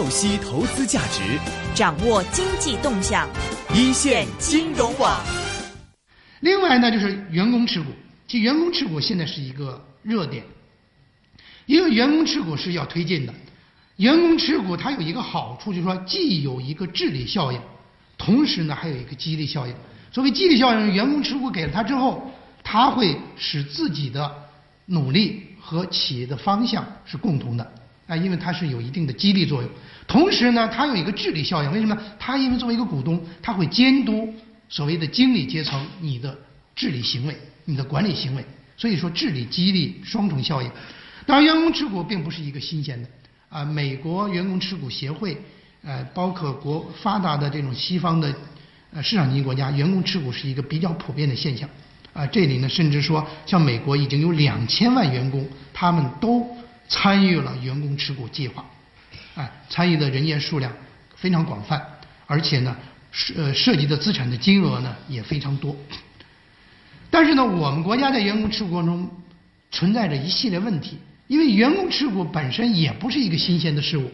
透析投资价值，掌握经济动向，一线金融网。另外呢，就是员工持股，其实员工持股现在是一个热点，因为员工持股是要推进的。员工持股它有一个好处，就是说既有一个治理效应，同时呢还有一个激励效应。所谓激励效应，员工持股给了他之后，他会使自己的努力和企业的方向是共同的啊，因为它是有一定的激励作用。同时呢，它有一个治理效应，为什么？它因为作为一个股东，他会监督所谓的经理阶层你的治理行为、你的管理行为，所以说治理激励双重效应。当然，员工持股并不是一个新鲜的啊，美国员工持股协会，呃，包括国发达的这种西方的。呃，市场经济国家员工持股是一个比较普遍的现象，啊，这里呢，甚至说像美国已经有两千万员工，他们都参与了员工持股计划，哎，参与的人员数量非常广泛，而且呢，涉涉及的资产的金额呢也非常多。但是呢，我们国家在员工持股过程中存在着一系列问题，因为员工持股本身也不是一个新鲜的事物，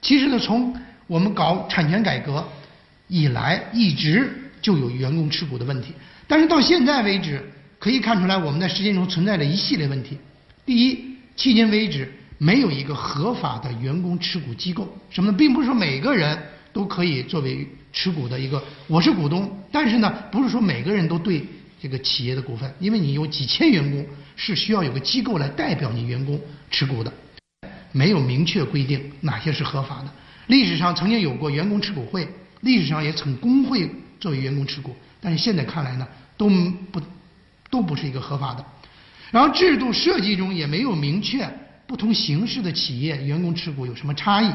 其实呢，从我们搞产权改革。以来一直就有员工持股的问题，但是到现在为止，可以看出来我们在实践中存在着一系列问题。第一，迄今为止没有一个合法的员工持股机构，什么呢？并不是说每个人都可以作为持股的一个，我是股东，但是呢，不是说每个人都对这个企业的股份，因为你有几千员工，是需要有个机构来代表你员工持股的，没有明确规定哪些是合法的。历史上曾经有过员工持股会。历史上也曾工会作为员工持股，但是现在看来呢，都不都不是一个合法的。然后制度设计中也没有明确不同形式的企业员工持股有什么差异，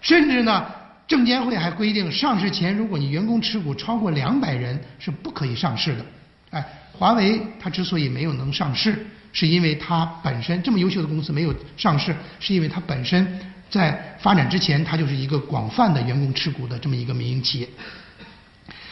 甚至呢，证监会还规定上市前如果你员工持股超过两百人是不可以上市的。哎，华为它之所以没有能上市，是因为它本身这么优秀的公司没有上市，是因为它本身。在发展之前，它就是一个广泛的员工持股的这么一个民营企业，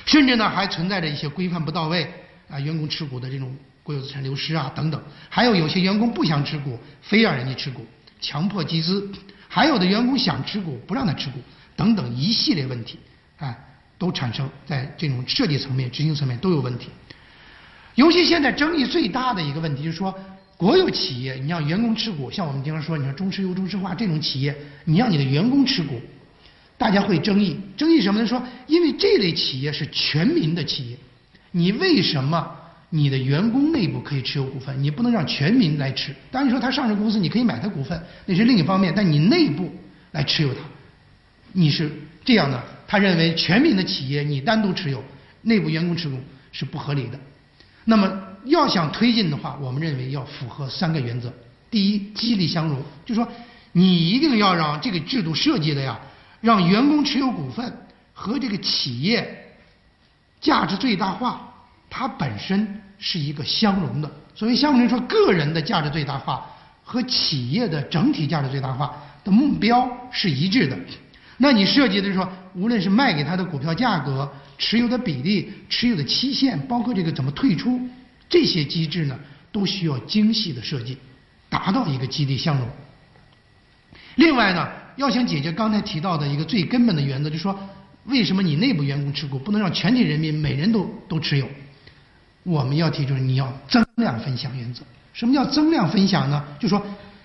甚至呢还存在着一些规范不到位啊，员工持股的这种国有资产流失啊等等，还有有些员工不想持股，非让人家持股，强迫集资，还有的员工想持股不让他持股等等一系列问题，啊，都产生在这种设计层面、执行层面都有问题。尤其现在争议最大的一个问题就是说。国有企业，你让员工持股，像我们经常说，你看中石油、中石化这种企业，你让你的员工持股，大家会争议。争议什么呢？说因为这类企业是全民的企业，你为什么你的员工内部可以持有股份，你不能让全民来持？当然，你说他上市公司，你可以买他股份，那是另一方面。但你内部来持有它，你是这样的。他认为全民的企业你单独持有，内部员工持股是不合理的。那么。要想推进的话，我们认为要符合三个原则。第一，激励相融，就说你一定要让这个制度设计的呀，让员工持有股份和这个企业价值最大化，它本身是一个相容的。所谓相容，说个人的价值最大化和企业的整体价值最大化的目标是一致的。那你设计的说，无论是卖给他的股票价格、持有的比例、持有的期限，包括这个怎么退出。这些机制呢，都需要精细的设计，达到一个激励相容。另外呢，要想解决刚才提到的一个最根本的原则，就是说，为什么你内部员工持股不能让全体人民每人都都持有？我们要提出你要增量分享原则。什么叫增量分享呢？就说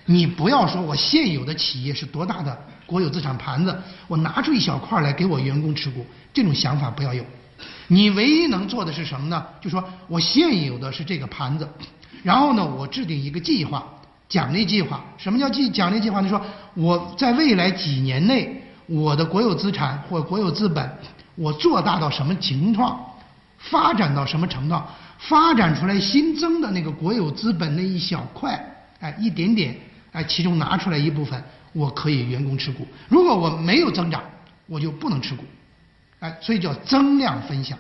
你不要说我现有的企业是多大的国有资产盘子，我拿出一小块来给我员工持股，这种想法不要有。你唯一能做的是什么呢？就说我现有的是这个盘子，然后呢，我制定一个计划，奖励计划。什么叫计奖励计划？就说我在未来几年内，我的国有资产或国有资本，我做大到什么情况，发展到什么程度，发展出来新增的那个国有资本那一小块，哎，一点点，哎，其中拿出来一部分，我可以员工持股。如果我没有增长，我就不能持股。哎，所以叫增量分享，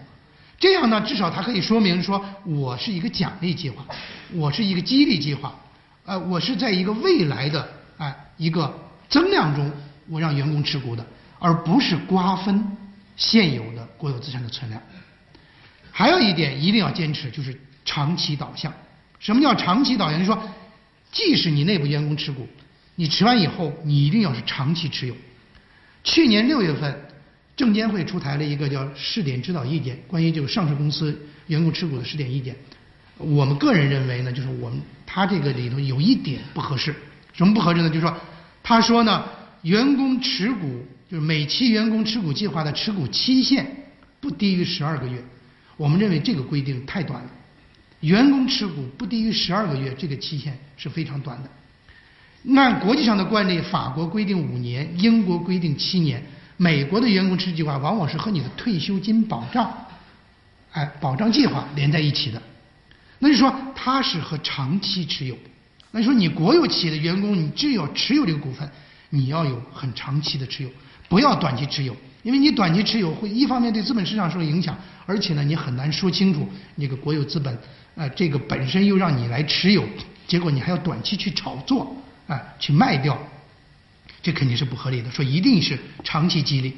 这样呢，至少它可以说明说我是一个奖励计划，我是一个激励计划，呃，我是在一个未来的哎一个增量中，我让员工持股的，而不是瓜分现有的国有资产的存量。还有一点一定要坚持，就是长期导向。什么叫长期导向？就是说，即使你内部员工持股，你持完以后，你一定要是长期持有。去年六月份，证监会出台了一个叫试点指导意见，关于这个上市公司员工持股的试点意见。我们个人认为呢，就是我们他这个里头有一点不合适，什么不合适呢？就是说，他说呢，员工持股就是每期员工持股计划的持股期限不低于十二个月。我们认为这个规定太短了，员工持股不低于十二个月，这个期限是非常短的。按国际上的惯例，法国规定五年，英国规定七年，美国的员工持股计划往往是和你的退休金保障，哎，保障计划连在一起的。那就说它是和长期持有。那就说你国有企业的员工，你只要持有这个股份，你要有很长期的持有，不要短期持有，因为你短期持有会一方面对资本市场受影响，而且呢你很难说清楚那个国有资本，呃，这个本身又让你来持有，结果你还要短期去炒作。啊，去卖掉，这肯定是不合理的。说一定是长期激励，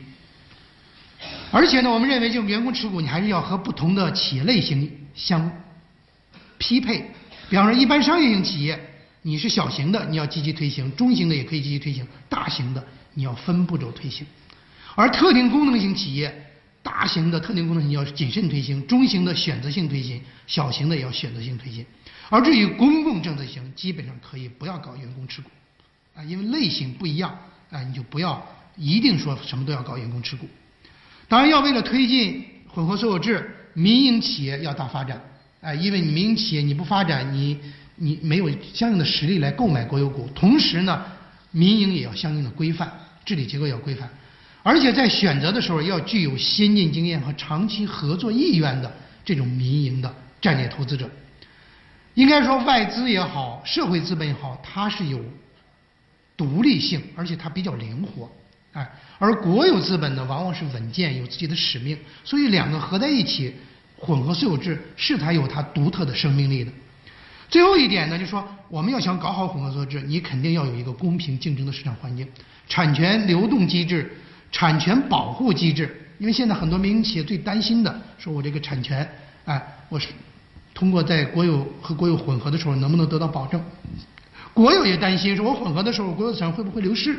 而且呢，我们认为就员工持股，你还是要和不同的企业类型相匹配。比方说，一般商业型企业，你是小型的，你要积极推行；中型的也可以积极推行；大型的你要分步骤推行。而特定功能型企业，大型的特定功能型要谨慎推行，中型的选择性推行，小型的也要选择性推行。而至于公共政策型，基本上可以不要搞员工持股，啊，因为类型不一样，啊，你就不要一定说什么都要搞员工持股。当然，要为了推进混合所有制，民营企业要大发展，啊，因为民营企业你不发展，你你没有相应的实力来购买国有股。同时呢，民营也要相应的规范，治理结构要规范，而且在选择的时候要具有先进经验和长期合作意愿的这种民营的战略投资者。应该说，外资也好，社会资本也好，它是有独立性，而且它比较灵活，哎，而国有资本呢，往往是稳健，有自己的使命，所以两个合在一起，混合所有制是它有它独特的生命力的。最后一点呢，就是说，我们要想搞好混合所有制，你肯定要有一个公平竞争的市场环境，产权流动机制、产权保护机制，因为现在很多民营企业最担心的，说我这个产权，哎，我是。通过在国有和国有混合的时候，能不能得到保证？国有也担心，说我混合的时候，国有资产会不会流失？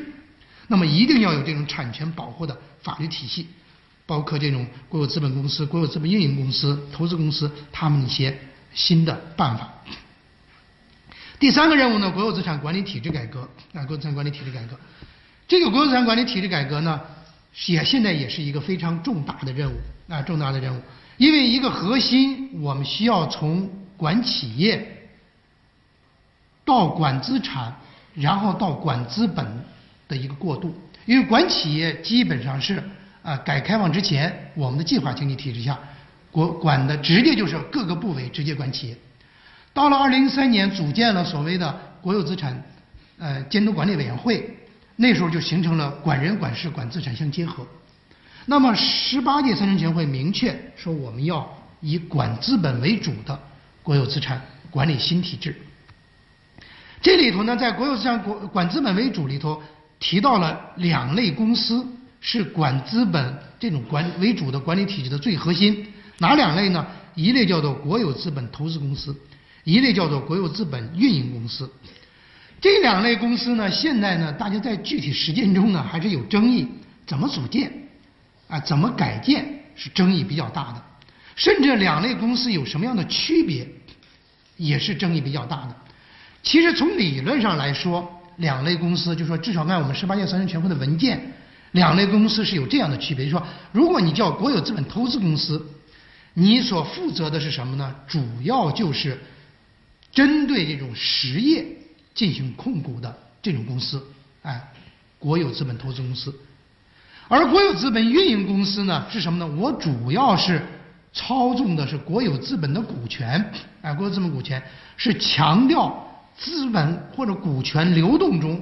那么一定要有这种产权保护的法律体系，包括这种国有资本公司、国有资本运营公司、投资公司他们一些新的办法。第三个任务呢，国有资产管理体制改革啊，国有资产管理体制改革。这个国有资产管理体制改革呢，也现在也是一个非常重大的任务啊，重大的任务。因为一个核心，我们需要从管企业到管资产，然后到管资本的一个过渡。因为管企业基本上是啊，改革开放之前我们的计划经济体制下，国管的直接就是各个部委直接管企业。到了二零一三年，组建了所谓的国有资产呃监督管理委员会，那时候就形成了管人、管事、管资产相结合。那么，十八届三中全会明确说，我们要以管资本为主的国有资产管理新体制。这里头呢，在国有资产管管资本为主里头，提到了两类公司是管资本这种管为主的管理体制的最核心。哪两类呢？一类叫做国有资本投资公司，一类叫做国有资本运营公司。这两类公司呢，现在呢，大家在具体实践中呢，还是有争议，怎么组建？啊，怎么改建是争议比较大的，甚至两类公司有什么样的区别，也是争议比较大的。其实从理论上来说，两类公司就说至少按我们十八届三中全会的文件，两类公司是有这样的区别，就说如果你叫国有资本投资公司，你所负责的是什么呢？主要就是针对这种实业进行控股的这种公司，哎，国有资本投资公司。而国有资本运营公司呢是什么呢？我主要是操纵的是国有资本的股权，哎，国有资本股权是强调资本或者股权流动中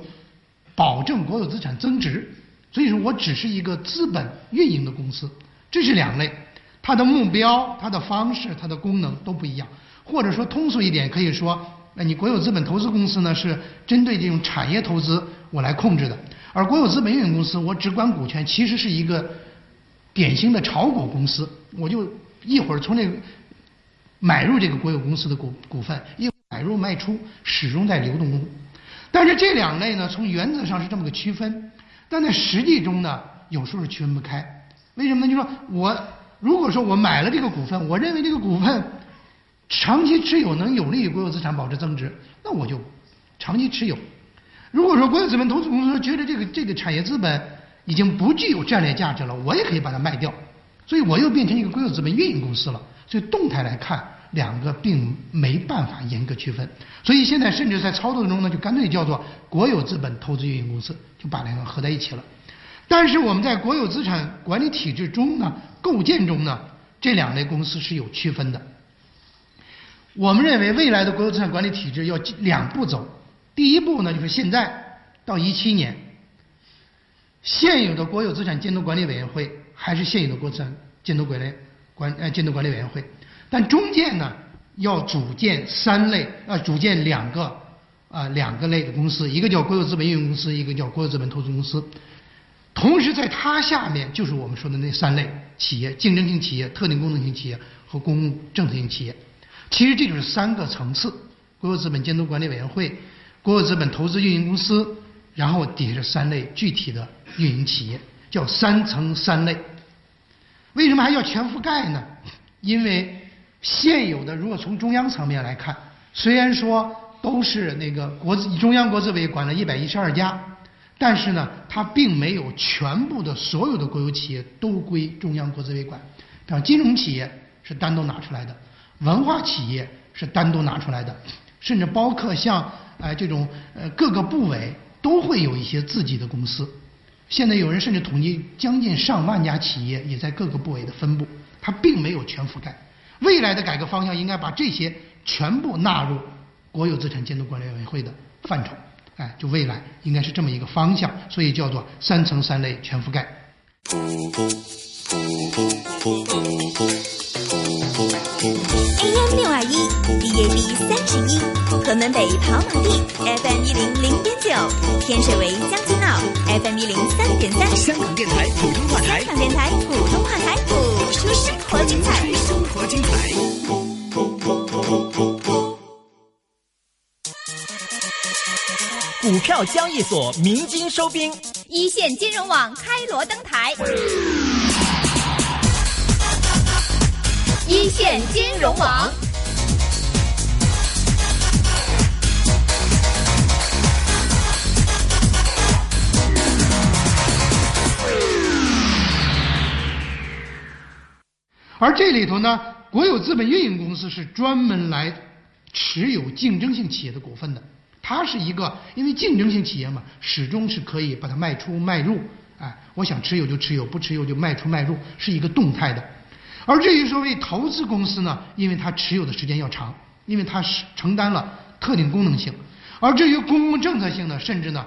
保证国有资产增值，所以说我只是一个资本运营的公司，这是两类，它的目标、它的方式、它的功能都不一样，或者说通俗一点可以说，你国有资本投资公司呢是针对这种产业投资我来控制的。而国有资本运营公司，我只管股权，其实是一个典型的炒股公司。我就一会儿从这买入这个国有公司的股股份，一买入卖出，始终在流动中。但是这两类呢，从原则上是这么个区分。但在实际中呢，有时候是区分不开。为什么呢？就是说我如果说我买了这个股份，我认为这个股份长期持有能有利于国有资产保值增值，那我就长期持有。如果说国有资本投资公司觉得这个这个产业资本已经不具有战略价值了，我也可以把它卖掉，所以我又变成一个国有资本运营公司了。所以动态来看，两个并没办法严格区分。所以现在甚至在操作中呢，就干脆叫做国有资本投资运营公司，就把两个合在一起了。但是我们在国有资产管理体制中呢，构建中呢，这两类公司是有区分的。我们认为未来的国有资产管理体制要两步走。第一步呢，就是现在到一七年，现有的国有资产监督管理委员会还是现有的国资产监督管理管呃监督管理委员会，但中间呢要组建三类呃组建两个啊两个类的公司，一个叫国有资本运营公司，一个叫国有资本投资公司。同时在它下面就是我们说的那三类企业：竞争性企业、特定功能性企业和公共政策性企业。其实这就是三个层次：国有资本监督管理委员会。国有资本投资运营公司，然后底下是三类具体的运营企业，叫三层三类。为什么还要全覆盖呢？因为现有的如果从中央层面来看，虽然说都是那个国资中央国资委管了一百一十二家，但是呢，它并没有全部的所有的国有企业都归中央国资委管。比方金融企业是单独拿出来的，文化企业是单独拿出来的，甚至包括像。哎，这种呃各个部委都会有一些自己的公司。现在有人甚至统计，将近上万家企业也在各个部委的分布，它并没有全覆盖。未来的改革方向应该把这些全部纳入国有资产监督管理委员会的范畴。哎，就未来应该是这么一个方向，所以叫做三层三类全覆盖。AM 六二一，DAB 三十一，河门北跑马地，FM 一零零点九，天水围将军澳，FM 一零三点三，香港电台普通话台，香港电台普通话台，谱出生活精彩，生活精彩。股票交易所鸣金收兵，一线金融网开锣登台。一线金融网，而这里头呢，国有资本运营公司是专门来持有竞争性企业的股份的。它是一个，因为竞争性企业嘛，始终是可以把它卖出卖入。哎，我想持有就持有，不持有就卖出卖入，是一个动态的。而至于所谓投资公司呢，因为它持有的时间要长，因为它是承担了特定功能性；而至于公共政策性呢，甚至呢，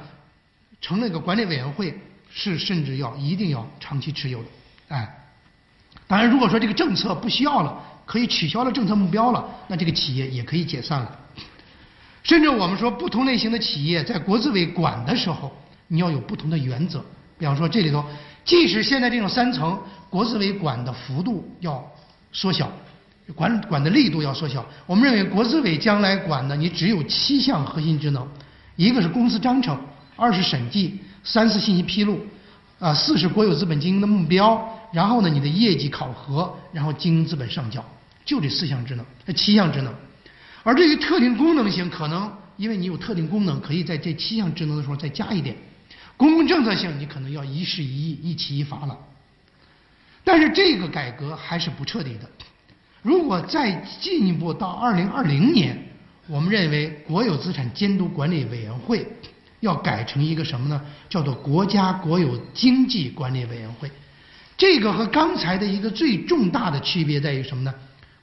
成立个管理委员会是甚至要一定要长期持有的。哎，当然如果说这个政策不需要了，可以取消了政策目标了，那这个企业也可以解散了。甚至我们说不同类型的企业在国资委管的时候，你要有不同的原则。比方说这里头，即使现在这种三层。国资委管的幅度要缩小，管管的力度要缩小。我们认为国资委将来管的，你只有七项核心职能：一个是公司章程，二是审计，三是信息披露，啊，四是国有资本经营的目标，然后呢，你的业绩考核，然后经营资本上交，就这四项职能，这七项职能。而对于特定功能性，可能因为你有特定功能，可以在这七项职能的时候再加一点。公共政策性，你可能要一事一议，一起一罚了。但是这个改革还是不彻底的。如果再进一步到二零二零年，我们认为国有资产监督管理委员会要改成一个什么呢？叫做国家国有经济管理委员会。这个和刚才的一个最重大的区别在于什么呢？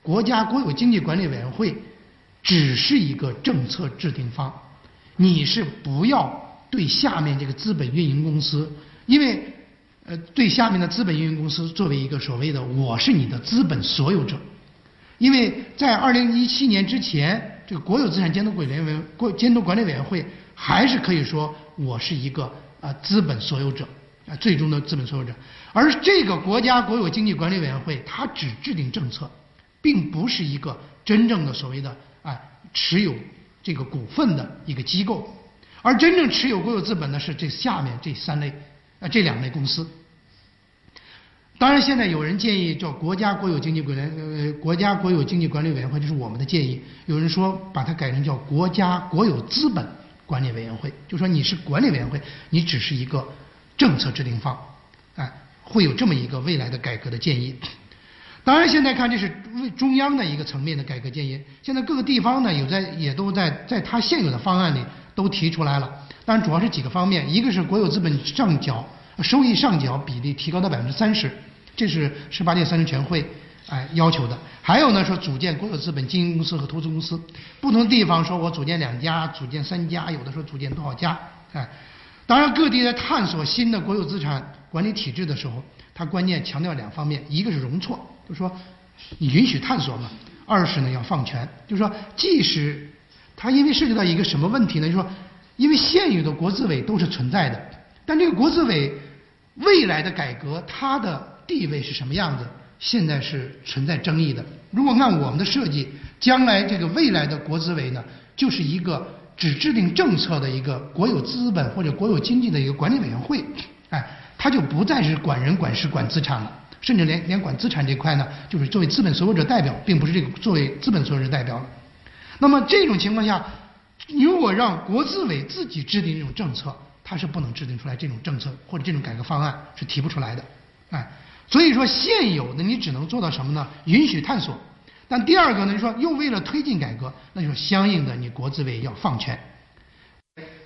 国家国有经济管理委员会只是一个政策制定方，你是不要对下面这个资本运营公司，因为。呃，对下面的资本运营公司作为一个所谓的“我是你的资本所有者”，因为在二零一七年之前，这个国有资产监督管理委国监督管理委员会还是可以说我是一个啊资本所有者啊最终的资本所有者，而这个国家国有经济管理委员会它只制定政策，并不是一个真正的所谓的啊持有这个股份的一个机构，而真正持有国有资本的是这下面这三类。啊这两类公司。当然，现在有人建议叫国家国有经济管理呃国家国有经济管理委员会，这是我们的建议。有人说把它改成叫国家国有资本管理委员会，就说你是管理委员会，你只是一个政策制定方，哎，会有这么一个未来的改革的建议。当然，现在看这是为中央的一个层面的改革建议。现在各个地方呢，有在也都在在它现有的方案里都提出来了。当然，主要是几个方面，一个是国有资本上缴收益上缴比例提高到百分之三十。这是十八届三中全会哎要求的。还有呢，说组建国有资本经营公司和投资公司，不同地方说我组建两家，组建三家，有的说组建多少家哎。当然，各地在探索新的国有资产管理体制的时候，它关键强调两方面，一个是容错，就说你允许探索嘛；二是呢要放权，就是说即使它因为涉及到一个什么问题呢？就说因为现有的国资委都是存在的，但这个国资委未来的改革，它的地位是什么样子？现在是存在争议的。如果按我们的设计，将来这个未来的国资委呢，就是一个只制定政策的一个国有资本或者国有经济的一个管理委员会，哎，它就不再是管人、管事、管资产了，甚至连连管资产这块呢，就是作为资本所有者代表，并不是这个作为资本所有者代表了。那么这种情况下，如果让国资委自己制定这种政策，它是不能制定出来这种政策或者这种改革方案是提不出来的。哎，所以说现有的你只能做到什么呢？允许探索。但第二个呢，就说又为了推进改革，那就相应的你国资委要放权，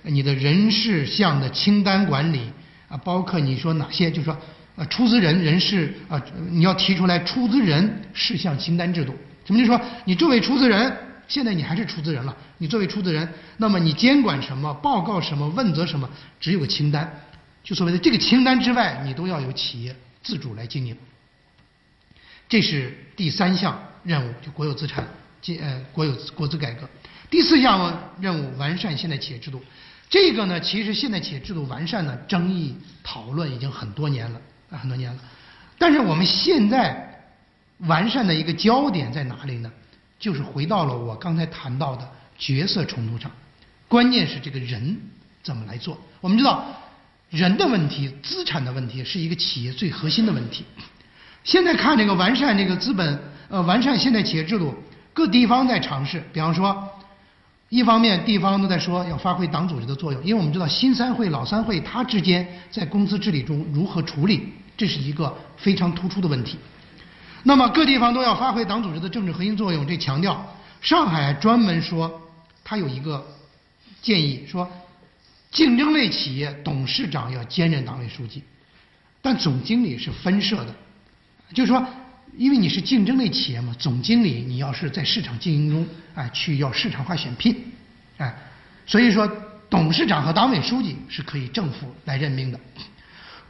你的人事项的清单管理啊，包括你说哪些，就说呃出资人人事啊，你要提出来出资人事项清单制度。什么就说你作为出资人，现在你还是出资人了，你作为出资人，那么你监管什么，报告什么，问责什么，只有个清单，就所谓的这个清单之外，你都要有企业。自主来经营，这是第三项任务，就国有资产经呃国有国资改革。第四项任务完善现代企业制度，这个呢，其实现代企业制度完善呢，争议讨论已经很多年了啊，很多年了。但是我们现在完善的一个焦点在哪里呢？就是回到了我刚才谈到的角色冲突上，关键是这个人怎么来做。我们知道。人的问题、资产的问题是一个企业最核心的问题。现在看这个完善这个资本，呃，完善现代企业制度，各地方在尝试。比方说，一方面地方都在说要发挥党组织的作用，因为我们知道新三会、老三会它之间在公司治理中如何处理，这是一个非常突出的问题。那么各地方都要发挥党组织的政治核心作用，这强调。上海专门说，他有一个建议说。竞争类企业董事长要兼任党委书记，但总经理是分设的，就是说，因为你是竞争类企业嘛，总经理你要是在市场经营中，哎，去要市场化选聘，哎，所以说董事长和党委书记是可以政府来任命的。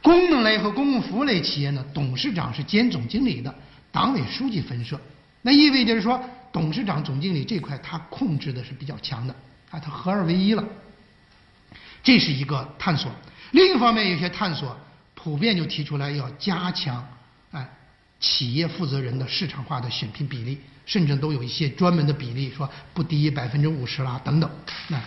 功能类和公共服务类企业呢，董事长是兼总经理的，党委书记分设，那意味着说，董事长、总经理这块他控制的是比较强的，啊，他合二为一了。这是一个探索，另一方面，有些探索普遍就提出来要加强，哎，企业负责人的市场化的选聘比例，甚至都有一些专门的比例，说不低于百分之五十啦等等。那，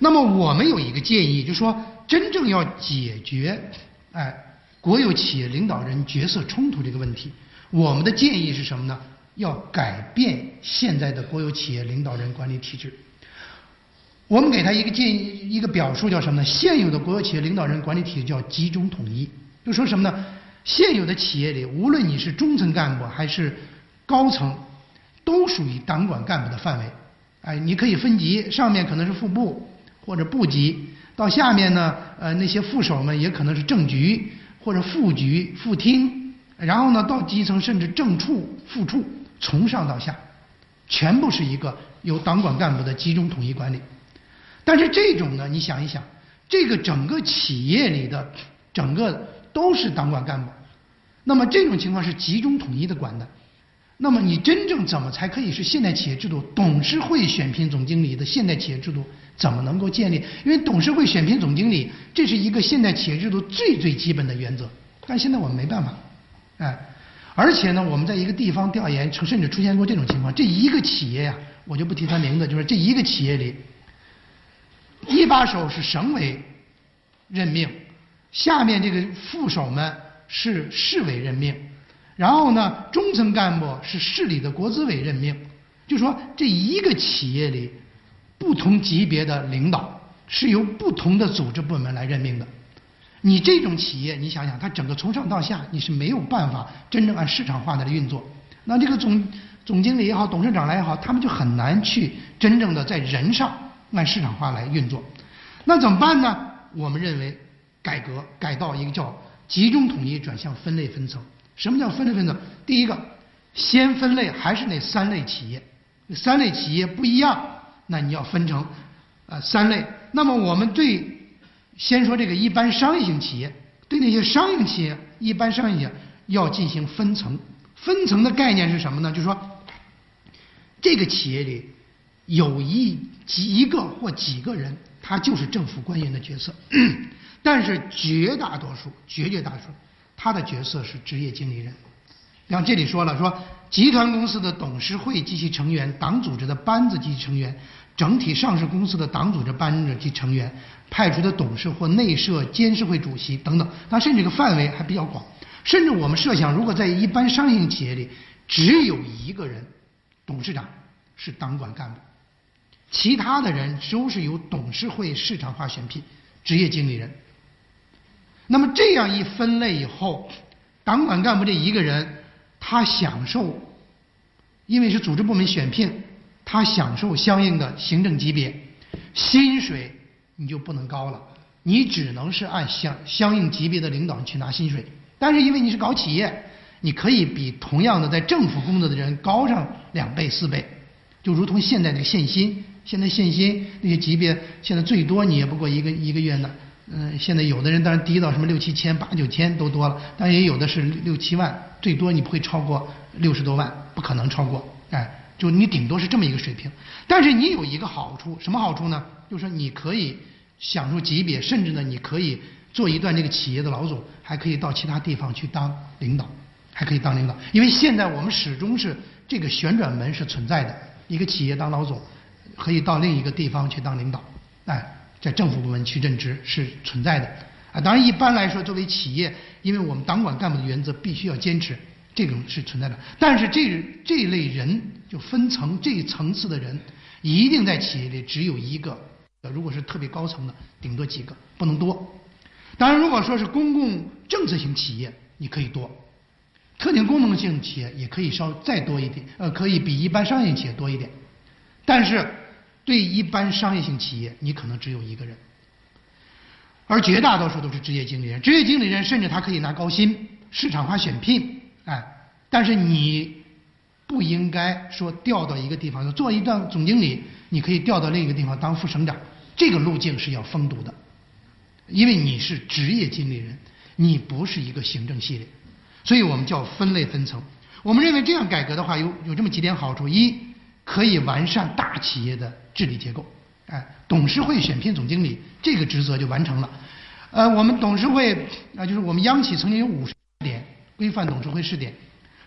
那么我们有一个建议，就说真正要解决，哎，国有企业领导人角色冲突这个问题，我们的建议是什么呢？要改变现在的国有企业领导人管理体制。我们给他一个建议，一个表述叫什么呢？现有的国有企业领导人管理体制叫集中统一，就说什么呢？现有的企业里，无论你是中层干部还是高层，都属于党管干部的范围。哎，你可以分级，上面可能是副部或者部级，到下面呢，呃，那些副手们也可能是正局或者副局、副厅，然后呢，到基层甚至正处、副处，从上到下，全部是一个由党管干部的集中统一管理。但是这种呢，你想一想，这个整个企业里的整个都是党管干部，那么这种情况是集中统一的管的，那么你真正怎么才可以是现代企业制度董事会选聘总经理的现代企业制度怎么能够建立？因为董事会选聘总经理这是一个现代企业制度最最基本的原则，但现在我们没办法，哎，而且呢，我们在一个地方调研，甚至出现过这种情况，这一个企业呀，我就不提他名字，就是这一个企业里。一把手是省委任命，下面这个副手们是市委任命，然后呢，中层干部是市里的国资委任命。就说这一个企业里，不同级别的领导是由不同的组织部门来任命的。你这种企业，你想想，它整个从上到下，你是没有办法真正按市场化的来运作。那这个总总经理也好，董事长来也好，他们就很难去真正的在人上按市场化来运作。那怎么办呢？我们认为改革改到一个叫集中统一转向分类分层。什么叫分类分层？第一个，先分类还是那三类企业，三类企业不一样，那你要分成呃三类。那么我们对先说这个一般商业型企业，对那些商业企业、一般商业企业要进行分层。分层的概念是什么呢？就是说，这个企业里有一几一个或几个人，他就是政府官员的角色，但是绝大多数、绝绝大多数，他的角色是职业经理人。像这里说了，说集团公司的董事会及其成员、党组织的班子及其成员、整体上市公司的党组织班子及成员、派出的董事或内设监事会主席等等，它甚至这个范围还比较广。甚至我们设想，如果在一般商业企业里，只有一个人，董事长是党管干部，其他的人都是由董事会市场化选聘职业经理人。那么这样一分类以后，党管干部这一个人，他享受，因为是组织部门选聘，他享受相应的行政级别，薪水你就不能高了，你只能是按相相应级别的领导去拿薪水。但是因为你是搞企业，你可以比同样的在政府工作的人高上两倍四倍，就如同现在这个限薪，现在限薪那些级别，现在最多你也不过一个一个月呢，嗯，现在有的人当然低到什么六七千、八九千都多了，但也有的是六七万，最多你不会超过六十多万，不可能超过，哎，就你顶多是这么一个水平。但是你有一个好处，什么好处呢？就是你可以享受级别，甚至呢你可以。做一段这个企业的老总，还可以到其他地方去当领导，还可以当领导。因为现在我们始终是这个旋转门是存在的，一个企业当老总，可以到另一个地方去当领导，哎，在政府部门去任职是存在的。啊，当然一般来说，作为企业，因为我们党管干部的原则必须要坚持，这种是存在的。但是这这类人就分层这一层次的人，一定在企业里只有一个，如果是特别高层的，顶多几个，不能多。当然，如果说是公共政策型企业，你可以多；特定功能性企业也可以稍再多一点，呃，可以比一般商业企业多一点。但是，对一般商业性企业，你可能只有一个人，而绝大多数都是职业经理人。职业经理人甚至他可以拿高薪、市场化选聘，哎，但是你不应该说调到一个地方做一段总经理，你可以调到另一个地方当副省长，这个路径是要封堵的。因为你是职业经理人，你不是一个行政系列，所以我们叫分类分层。我们认为这样改革的话，有有这么几点好处：一，可以完善大企业的治理结构，哎，董事会选聘总经理这个职责就完成了。呃，我们董事会啊，就是我们央企曾经有五十点规范董事会试点，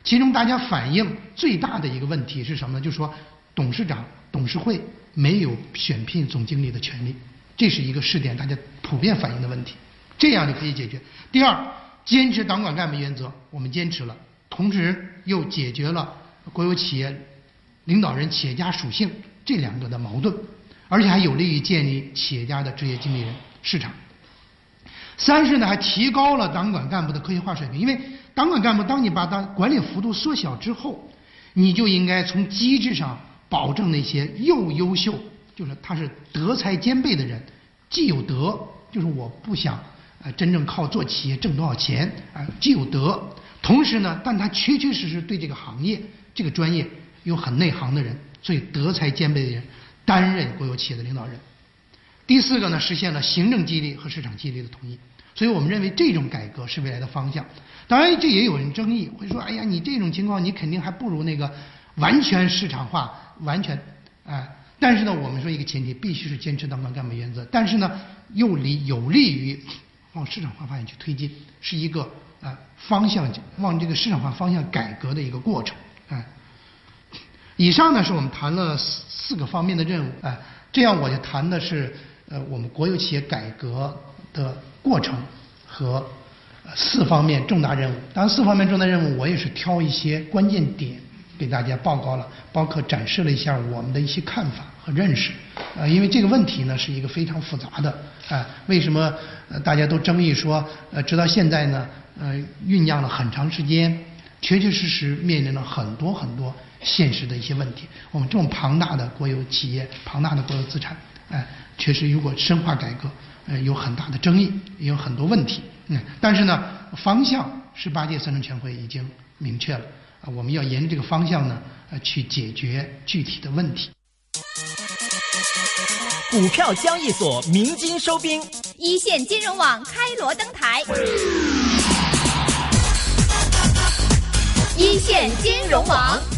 其中大家反映最大的一个问题是什么呢？就是说，董事长、董事会没有选聘总经理的权利。这是一个试点，大家普遍反映的问题，这样就可以解决。第二，坚持党管干部原则，我们坚持了，同时又解决了国有企业领导人企业家属性这两个的矛盾，而且还有利于建立企业家的职业经理人市场。三是呢，还提高了党管干部的科学化水平，因为党管干部，当你把他管理幅度缩小之后，你就应该从机制上保证那些又优秀。就是他是德才兼备的人，既有德，就是我不想呃真正靠做企业挣多少钱啊，既有德，同时呢，但他确确实实对这个行业这个专业有很内行的人，所以德才兼备的人担任国有企业的领导人。第四个呢，实现了行政激励和市场激励的统一，所以我们认为这种改革是未来的方向。当然，这也有人争议，会说，哎呀，你这种情况你肯定还不如那个完全市场化，完全哎。但是呢，我们说一个前提，必须是坚持党管干部原则。但是呢，又利有利于往市场化方向去推进，是一个啊方向往这个市场化方向改革的一个过程。哎，以上呢是我们谈了四四个方面的任务。哎，这样我就谈的是呃我们国有企业改革的过程。和四方面重大任务。当然，四方面重大任务我也是挑一些关键点给大家报告了，包括展示了一下我们的一些看法和认识。呃，因为这个问题呢是一个非常复杂的，啊，为什么大家都争议说，呃，直到现在呢，呃，酝酿了很长时间，确确实实面临了很多很多现实的一些问题。我们这种庞大的国有企业、庞大的国有资产，哎，确实如果深化改革，呃，有很大的争议，也有很多问题。嗯，但是呢，方向十八届三中全会已经明确了，啊，我们要沿着这个方向呢，呃，去解决具体的问题。股票交易所鸣金收兵，一线金融网开锣登台，一线金融王。